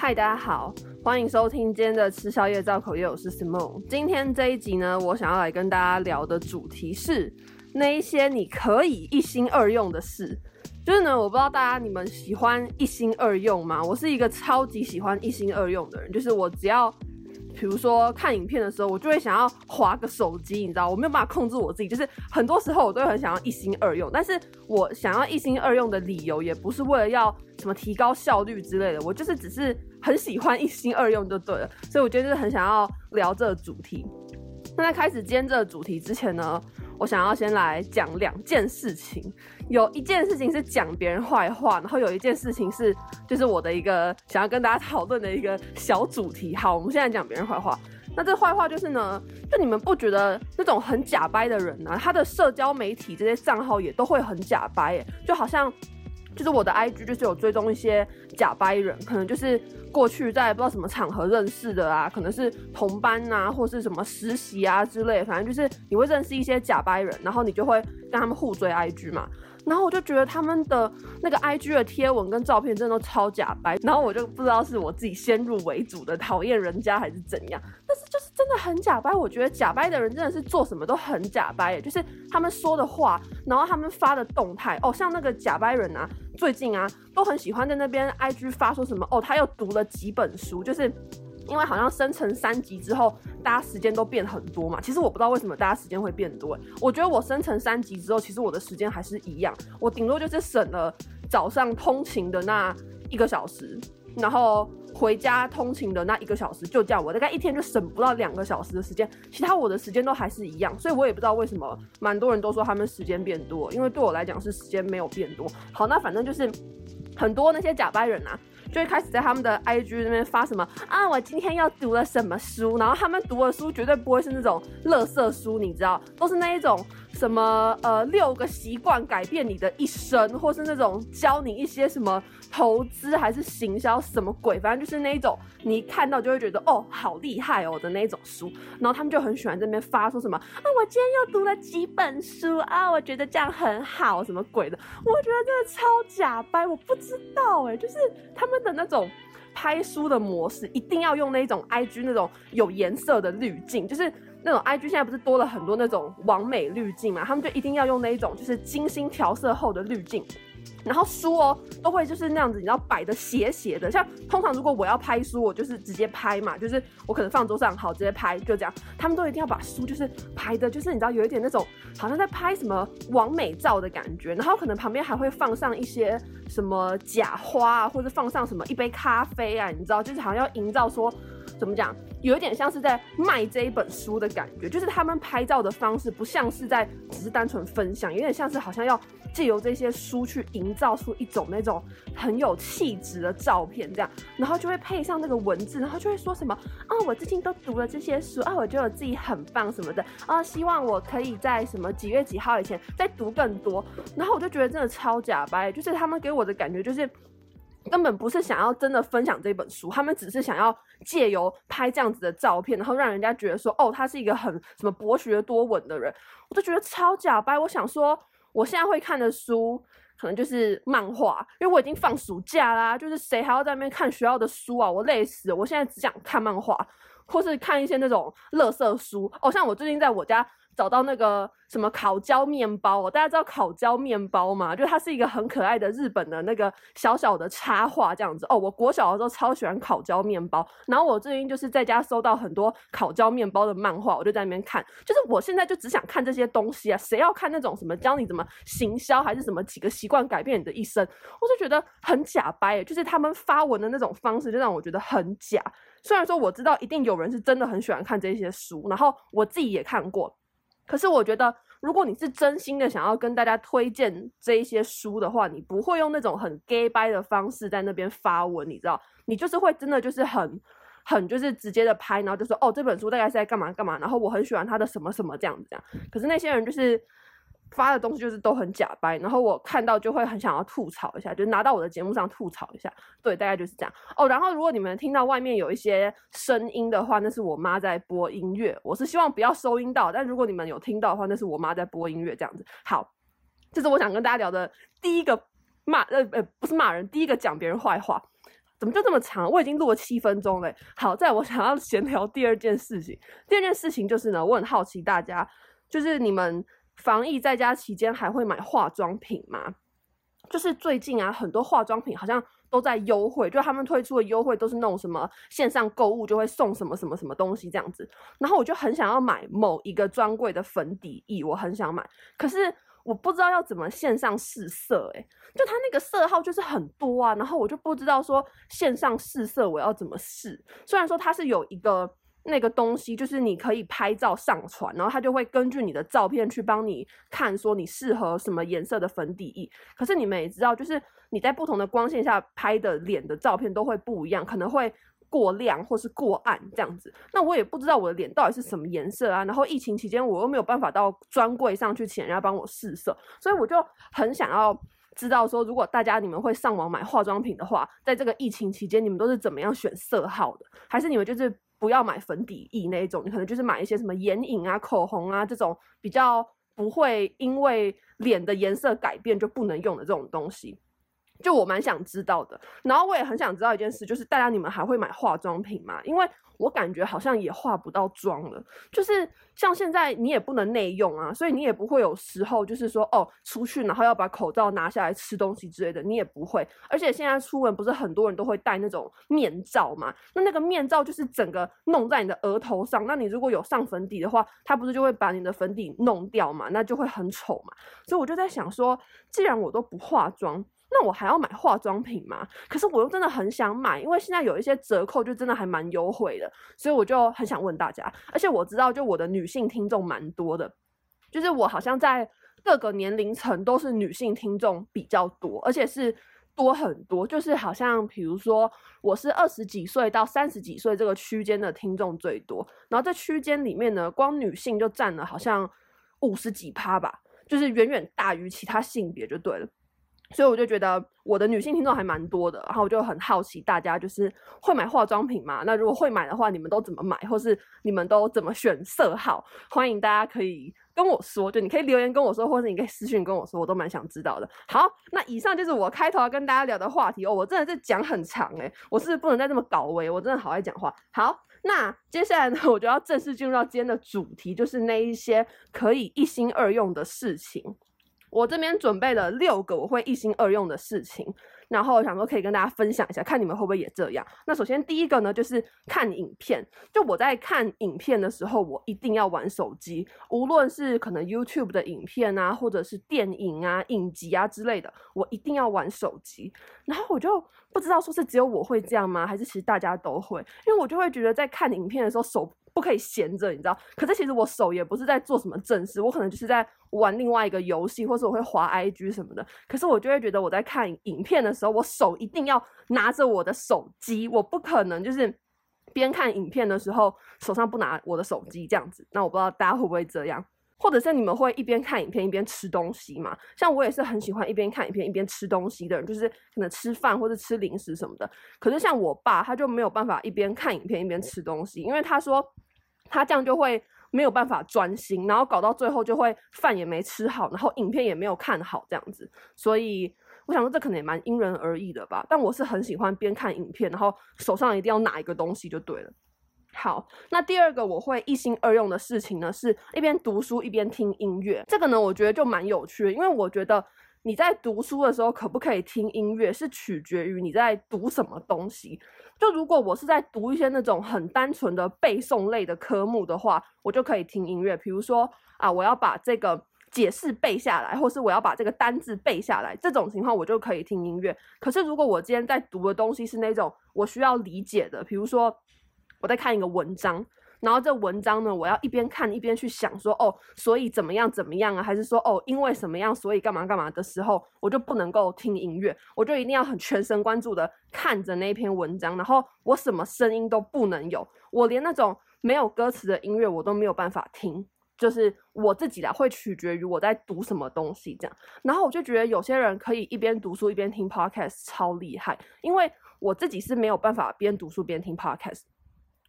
嗨，大家好，欢迎收听今天的吃宵夜造口业，我是 Simon。今天这一集呢，我想要来跟大家聊的主题是那一些你可以一心二用的事。就是呢，我不知道大家你们喜欢一心二用吗？我是一个超级喜欢一心二用的人，就是我只要。比如说看影片的时候，我就会想要划个手机，你知道，我没有办法控制我自己，就是很多时候我都很想要一心二用。但是我想要一心二用的理由，也不是为了要什么提高效率之类的，我就是只是很喜欢一心二用就对了。所以我觉得就是很想要聊这个主题。那在开始今天这个主题之前呢，我想要先来讲两件事情，有一件事情是讲别人坏话，然后有一件事情是就是我的一个想要跟大家讨论的一个小主题。好，我们现在讲别人坏话。那这坏话就是呢，就你们不觉得那种很假掰的人呢、他的社交媒体这些账号也都会很假掰耶，就好像。就是我的 IG 就是有追踪一些假掰人，可能就是过去在不知道什么场合认识的啊，可能是同班啊，或是什么实习啊之类，反正就是你会认识一些假掰人，然后你就会跟他们互追 IG 嘛。然后我就觉得他们的那个 IG 的贴文跟照片真的都超假白，然后我就不知道是我自己先入为主的讨厌人家还是怎样，但是就是真的很假白。我觉得假白的人真的是做什么都很假白，就是他们说的话，然后他们发的动态，哦，像那个假白人啊，最近啊都很喜欢在那边 IG 发说什么，哦，他又读了几本书，就是。因为好像生成三级之后，大家时间都变很多嘛。其实我不知道为什么大家时间会变多。我觉得我生成三级之后，其实我的时间还是一样。我顶多就是省了早上通勤的那一个小时，然后回家通勤的那一个小时，就这样。我大概一天就省不到两个小时的时间，其他我的时间都还是一样。所以我也不知道为什么，蛮多人都说他们时间变多，因为对我来讲是时间没有变多。好，那反正就是很多那些假掰人啊。就会开始在他们的 IG 那边发什么啊，我今天要读了什么书，然后他们读的书绝对不会是那种垃圾书，你知道，都是那一种。什么呃，六个习惯改变你的一生，或是那种教你一些什么投资还是行销什么鬼，反正就是那一种你一看到就会觉得哦，好厉害哦的那一种书。然后他们就很喜欢在那边发说什么啊，我今天又读了几本书啊，我觉得这样很好，什么鬼的？我觉得真的超假掰，我不知道哎，就是他们的那种拍书的模式，一定要用那种 IG 那种有颜色的滤镜，就是。那种 IG 现在不是多了很多那种完美滤镜嘛？他们就一定要用那一种就是精心调色后的滤镜。然后书哦，都会就是那样子，你知道摆的斜斜的。像通常如果我要拍书，我就是直接拍嘛，就是我可能放桌上好直接拍，就这样。他们都一定要把书就是拍的，就是你知道有一点那种好像在拍什么完美照的感觉。然后可能旁边还会放上一些什么假花啊，或者放上什么一杯咖啡啊，你知道，就是好像要营造说怎么讲。有一点像是在卖这一本书的感觉，就是他们拍照的方式不像是在只是单纯分享，有点像是好像要借由这些书去营造出一种那种很有气质的照片，这样，然后就会配上那个文字，然后就会说什么啊，我最近都读了这些书啊，我觉得我自己很棒什么的啊，希望我可以在什么几月几号以前再读更多，然后我就觉得真的超假掰，就是他们给我的感觉就是。根本不是想要真的分享这本书，他们只是想要借由拍这样子的照片，然后让人家觉得说，哦，他是一个很什么博学多闻的人，我就觉得超假掰。我想说，我现在会看的书可能就是漫画，因为我已经放暑假啦，就是谁还要在那边看学校的书啊？我累死了，我现在只想看漫画，或是看一些那种垃圾书。哦，像我最近在我家。找到那个什么烤焦面包哦，大家知道烤焦面包吗？就它是一个很可爱的日本的那个小小的插画这样子哦。我国小的时候超喜欢烤焦面包，然后我最近就是在家收到很多烤焦面包的漫画，我就在那边看。就是我现在就只想看这些东西啊，谁要看那种什么教你怎么行销，还是什么几个习惯改变你的一生？我就觉得很假掰，就是他们发文的那种方式就让我觉得很假。虽然说我知道一定有人是真的很喜欢看这些书，然后我自己也看过。可是我觉得，如果你是真心的想要跟大家推荐这一些书的话，你不会用那种很 gay 掰的方式在那边发文，你知道？你就是会真的就是很很就是直接的拍，然后就说哦，这本书大概是在干嘛干嘛，然后我很喜欢他的什么什么这样子这样。可是那些人就是。发的东西就是都很假掰，然后我看到就会很想要吐槽一下，就拿到我的节目上吐槽一下。对，大概就是这样哦。然后如果你们听到外面有一些声音的话，那是我妈在播音乐。我是希望不要收音到，但如果你们有听到的话，那是我妈在播音乐这样子。好，这是我想跟大家聊的第一个骂，呃呃，不是骂人，第一个讲别人坏话。怎么就这么长？我已经录了七分钟了。好，在我想要 闲聊第二件事情。第二件事情就是呢，我很好奇大家，就是你们防疫在家期间还会买化妆品吗？就是最近啊，很多化妆品好像都在优惠，就他们推出的优惠都是那种什么线上购物就会送什么什么什么东西这样子。然后我就很想要买某一个专柜的粉底液，我很想买，可是。我不知道要怎么线上试色，欸，诶，就它那个色号就是很多啊，然后我就不知道说线上试色我要怎么试。虽然说它是有一个那个东西，就是你可以拍照上传，然后它就会根据你的照片去帮你看说你适合什么颜色的粉底液。可是你们也知道，就是你在不同的光线下拍的脸的照片都会不一样，可能会。过亮或是过暗这样子，那我也不知道我的脸到底是什么颜色啊。然后疫情期间我又没有办法到专柜上去请人家帮我试色，所以我就很想要知道说，如果大家你们会上网买化妆品的话，在这个疫情期间你们都是怎么样选色号的？还是你们就是不要买粉底液那一种，你可能就是买一些什么眼影啊、口红啊这种比较不会因为脸的颜色改变就不能用的这种东西。就我蛮想知道的，然后我也很想知道一件事，就是大家你们还会买化妆品吗？因为我感觉好像也化不到妆了，就是像现在你也不能内用啊，所以你也不会有时候就是说哦出去然后要把口罩拿下来吃东西之类的，你也不会。而且现在出门不是很多人都会戴那种面罩嘛，那那个面罩就是整个弄在你的额头上，那你如果有上粉底的话，它不是就会把你的粉底弄掉嘛，那就会很丑嘛。所以我就在想说，既然我都不化妆。那我还要买化妆品吗？可是我又真的很想买，因为现在有一些折扣，就真的还蛮优惠的，所以我就很想问大家。而且我知道，就我的女性听众蛮多的，就是我好像在各个年龄层都是女性听众比较多，而且是多很多。就是好像比如说，我是二十几岁到三十几岁这个区间的听众最多，然后这区间里面呢，光女性就占了好像五十几趴吧，就是远远大于其他性别就对了。所以我就觉得我的女性听众还蛮多的，然后我就很好奇大家就是会买化妆品吗？那如果会买的话，你们都怎么买，或是你们都怎么选色号？欢迎大家可以跟我说，就你可以留言跟我说，或者你可以私信跟我说，我都蛮想知道的。好，那以上就是我开头要跟大家聊的话题哦。我真的是讲很长诶，我是不是不能再这么搞维，我真的好爱讲话。好，那接下来呢，我就要正式进入到今天的主题，就是那一些可以一心二用的事情。我这边准备了六个我会一心二用的事情，然后想说可以跟大家分享一下，看你们会不会也这样。那首先第一个呢，就是看影片。就我在看影片的时候，我一定要玩手机，无论是可能 YouTube 的影片啊，或者是电影啊、影集啊之类的，我一定要玩手机。然后我就不知道说是只有我会这样吗？还是其实大家都会？因为我就会觉得在看影片的时候手。不可以闲着，你知道？可是其实我手也不是在做什么正事，我可能就是在玩另外一个游戏，或是我会滑 IG 什么的。可是我就会觉得我在看影片的时候，我手一定要拿着我的手机，我不可能就是边看影片的时候手上不拿我的手机这样子。那我不知道大家会不会这样，或者是你们会一边看影片一边吃东西嘛？像我也是很喜欢一边看影片一边吃东西的人，就是可能吃饭或者吃零食什么的。可是像我爸他就没有办法一边看影片一边吃东西，因为他说。他这样就会没有办法专心，然后搞到最后就会饭也没吃好，然后影片也没有看好这样子。所以我想说，这可能也蛮因人而异的吧。但我是很喜欢边看影片，然后手上一定要拿一个东西就对了。好，那第二个我会一心二用的事情呢，是一边读书一边听音乐。这个呢，我觉得就蛮有趣的，因为我觉得。你在读书的时候可不可以听音乐，是取决于你在读什么东西。就如果我是在读一些那种很单纯的背诵类的科目的话，我就可以听音乐。比如说啊，我要把这个解释背下来，或是我要把这个单字背下来，这种情况我就可以听音乐。可是如果我今天在读的东西是那种我需要理解的，比如说我在看一个文章。然后这文章呢，我要一边看一边去想说，哦，所以怎么样怎么样啊？还是说，哦，因为什么样，所以干嘛干嘛的时候，我就不能够听音乐，我就一定要很全神贯注的看着那篇文章，然后我什么声音都不能有，我连那种没有歌词的音乐我都没有办法听，就是我自己啦，会取决于我在读什么东西这样。然后我就觉得有些人可以一边读书一边听 podcast 超厉害，因为我自己是没有办法边读书边听 podcast，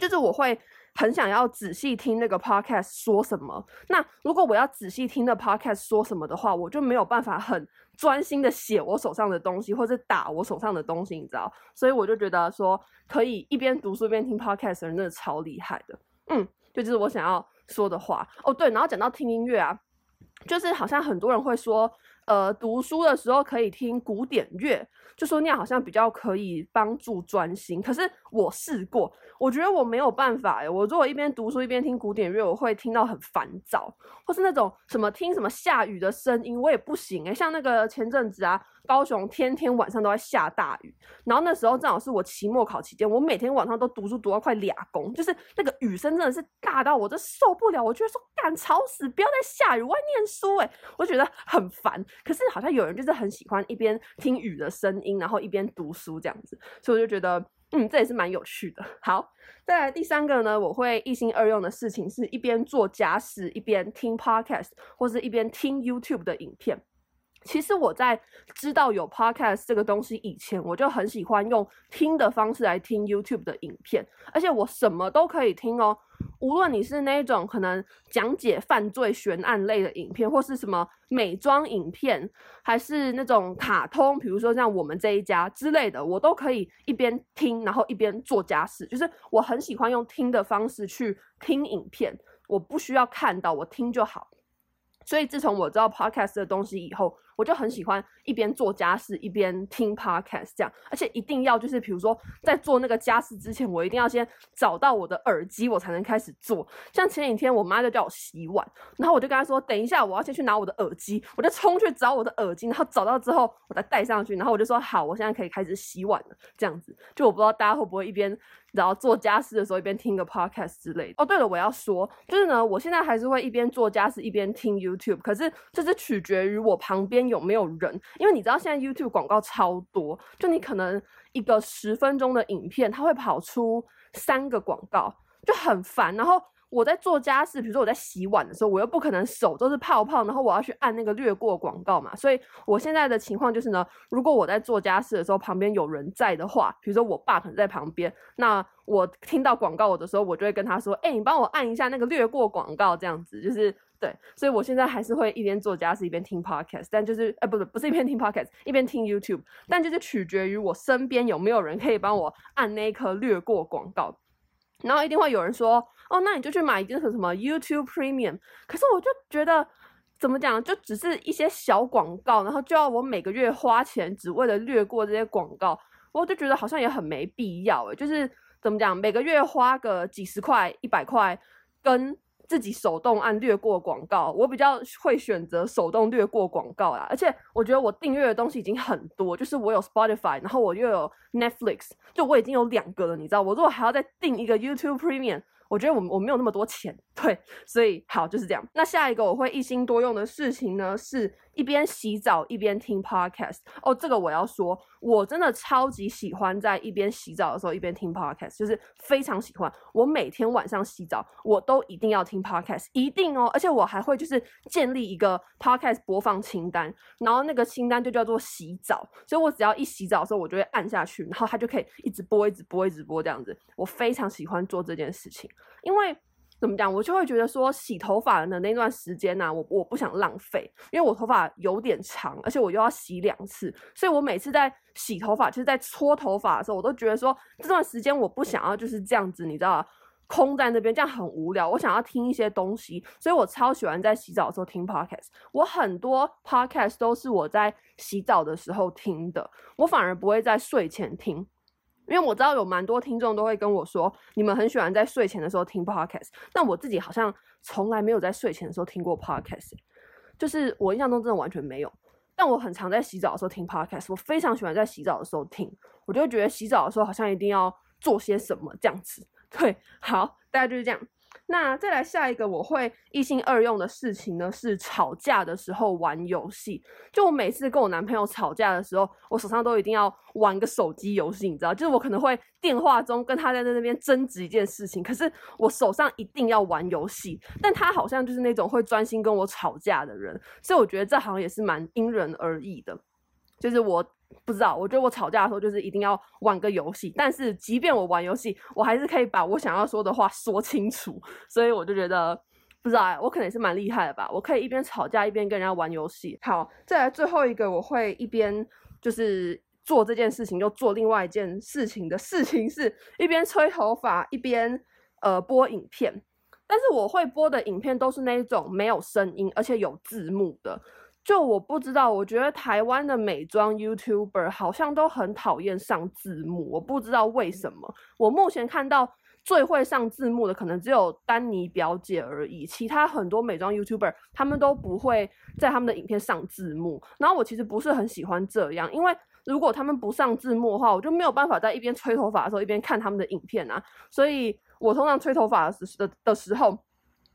就是我会。很想要仔细听那个 podcast 说什么。那如果我要仔细听那 podcast 说什么的话，我就没有办法很专心的写我手上的东西，或者打我手上的东西，你知道？所以我就觉得说，可以一边读书一边听 podcast 的人真的超厉害的。嗯，就就是我想要说的话。哦，对，然后讲到听音乐啊，就是好像很多人会说。呃，读书的时候可以听古典乐，就说那样好像比较可以帮助专心。可是我试过，我觉得我没有办法诶，我如果一边读书一边听古典乐，我会听到很烦躁，或是那种什么听什么下雨的声音，我也不行诶。像那个前阵子啊。高雄天天晚上都在下大雨，然后那时候正好是我期末考期间，我每天晚上都读书读到快俩工，就是那个雨声真的是大到我都受不了，我觉得说干吵死，不要再下雨，我要念书诶，我觉得很烦。可是好像有人就是很喜欢一边听雨的声音，然后一边读书这样子，所以我就觉得嗯，这也是蛮有趣的。好，再来第三个呢，我会一心二用的事情是一边做家事一边听 podcast 或是一边听 YouTube 的影片。其实我在知道有 podcast 这个东西以前，我就很喜欢用听的方式来听 YouTube 的影片，而且我什么都可以听哦。无论你是那种可能讲解犯罪悬案类的影片，或是什么美妆影片，还是那种卡通，比如说像我们这一家之类的，我都可以一边听，然后一边做家事。就是我很喜欢用听的方式去听影片，我不需要看到，我听就好。所以自从我知道 podcast 的东西以后，我就很喜欢一边做家事一边听 podcast 这样，而且一定要就是比如说在做那个家事之前，我一定要先找到我的耳机，我才能开始做。像前几天我妈就叫我洗碗，然后我就跟她说，等一下我要先去拿我的耳机，我就冲去找我的耳机，然后找到之后我再戴上去，然后我就说好，我现在可以开始洗碗了。这样子，就我不知道大家会不会一边。然后做家事的时候一边听个 podcast 之类的。哦，对了，我要说，就是呢，我现在还是会一边做家事一边听 YouTube，可是这是取决于我旁边有没有人，因为你知道现在 YouTube 广告超多，就你可能一个十分钟的影片，它会跑出三个广告，就很烦，然后。我在做家事，比如说我在洗碗的时候，我又不可能手都是泡泡，然后我要去按那个略过广告嘛。所以我现在的情况就是呢，如果我在做家事的时候旁边有人在的话，比如说我爸可能在旁边，那我听到广告我的时候，我就会跟他说：“哎、你帮我按一下那个略过广告。”这样子就是对。所以我现在还是会一边做家事一边听 podcast，但就是哎，不是不是一边听 podcast 一边听 YouTube，但就是取决于我身边有没有人可以帮我按那颗略过广告。然后一定会有人说。哦，那你就去买一个什么 YouTube Premium，可是我就觉得怎么讲，就只是一些小广告，然后就要我每个月花钱，只为了略过这些广告，我就觉得好像也很没必要诶，就是怎么讲，每个月花个几十块、一百块，跟自己手动按略过广告，我比较会选择手动略过广告啦。而且我觉得我订阅的东西已经很多，就是我有 Spotify，然后我又有 Netflix，就我已经有两个了，你知道，我如果还要再订一个 YouTube Premium。我觉得我我没有那么多钱，对，所以好就是这样。那下一个我会一心多用的事情呢，是一边洗澡一边听 podcast。哦，这个我要说，我真的超级喜欢在一边洗澡的时候一边听 podcast，就是非常喜欢。我每天晚上洗澡，我都一定要听 podcast，一定哦。而且我还会就是建立一个 podcast 播放清单，然后那个清单就叫做洗澡。所以我只要一洗澡的时候，我就会按下去，然后它就可以一直播、一直播、一直播这样子。我非常喜欢做这件事情。因为怎么讲，我就会觉得说洗头发的那段时间呢、我我不想浪费，因为我头发有点长，而且我又要洗两次，所以我每次在洗头发，就是在搓头发的时候，我都觉得说这段时间我不想要就是这样子，你知道，空在那边这样很无聊，我想要听一些东西，所以我超喜欢在洗澡的时候听 podcast。我很多 podcast 都是我在洗澡的时候听的，我反而不会在睡前听。因为我知道有蛮多听众都会跟我说，你们很喜欢在睡前的时候听 podcast，但我自己好像从来没有在睡前的时候听过 podcast，就是我印象中真的完全没有。但我很常在洗澡的时候听 podcast，我非常喜欢在洗澡的时候听，我就觉得洗澡的时候好像一定要做些什么这样子。对，好，大概就是这样。那再来下一个我会一心二用的事情呢，是吵架的时候玩游戏。就我每次跟我男朋友吵架的时候，我手上都一定要玩个手机游戏，你知道？就是我可能会电话中跟他在那边争执一件事情，可是我手上一定要玩游戏。但他好像就是那种会专心跟我吵架的人，所以我觉得这好像也是蛮因人而异的。就是我不知道，我觉得我吵架的时候就是一定要玩个游戏，但是即便我玩游戏，我还是可以把我想要说的话说清楚，所以我就觉得不知道，我可能也是蛮厉害的吧，我可以一边吵架一边跟人家玩游戏。好，再来最后一个，我会一边就是做这件事情又做另外一件事情的事情是一边吹头发一边呃播影片，但是我会播的影片都是那种没有声音而且有字幕的。就我不知道，我觉得台湾的美妆 YouTuber 好像都很讨厌上字幕，我不知道为什么。我目前看到最会上字幕的可能只有丹尼表姐而已，其他很多美妆 YouTuber 他们都不会在他们的影片上字幕。然后我其实不是很喜欢这样，因为如果他们不上字幕的话，我就没有办法在一边吹头发的时候一边看他们的影片啊。所以我通常吹头发的时的的时候，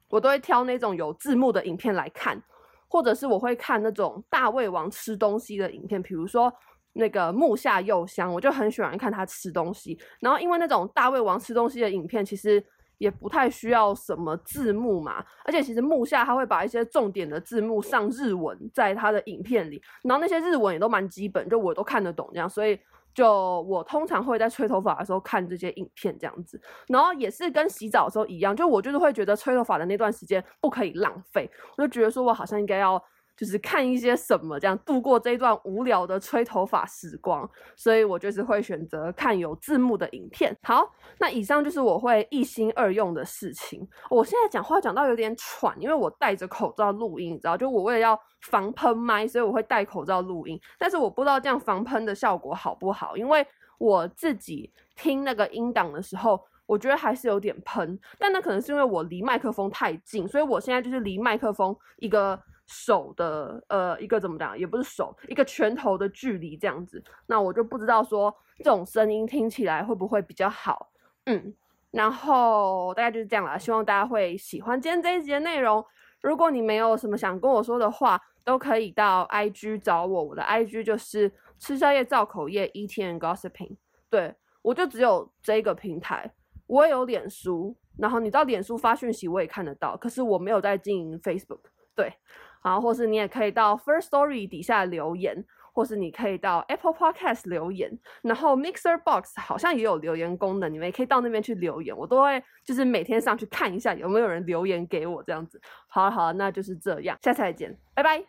我都会挑那种有字幕的影片来看。或者是我会看那种大胃王吃东西的影片，比如说那个木下佑香，我就很喜欢看他吃东西。然后因为那种大胃王吃东西的影片，其实也不太需要什么字幕嘛，而且其实木下他会把一些重点的字幕上日文在他的影片里，然后那些日文也都蛮基本，就我都看得懂这样，所以。就我通常会在吹头发的时候看这些影片这样子，然后也是跟洗澡的时候一样，就我就是会觉得吹头发的那段时间不可以浪费，我就觉得说我好像应该要。就是看一些什么，这样度过这一段无聊的吹头发时光，所以我就是会选择看有字幕的影片。好，那以上就是我会一心二用的事情。我现在讲话讲到有点喘，因为我戴着口罩录音，你知道，就我为了要防喷麦，所以我会戴口罩录音。但是我不知道这样防喷的效果好不好，因为我自己听那个音档的时候，我觉得还是有点喷。但那可能是因为我离麦克风太近，所以我现在就是离麦克风一个。手的呃一个怎么讲，也不是手，一个拳头的距离这样子，那我就不知道说这种声音听起来会不会比较好，嗯，然后大概就是这样啦，希望大家会喜欢今天这一集的内容。如果你没有什么想跟我说的话，都可以到 IG 找我，我的 IG 就是吃宵夜造口业 Eating and Gossiping，对，我就只有这个平台，我也有脸书，然后你到脸书发讯息我也看得到，可是我没有在经营 Facebook，对。然后，或是你也可以到 First Story 底下留言，或是你可以到 Apple Podcast 留言，然后 Mixer Box 好像也有留言功能，你们也可以到那边去留言，我都会就是每天上去看一下有没有人留言给我这样子。好了好了，那就是这样，下次再见，拜拜。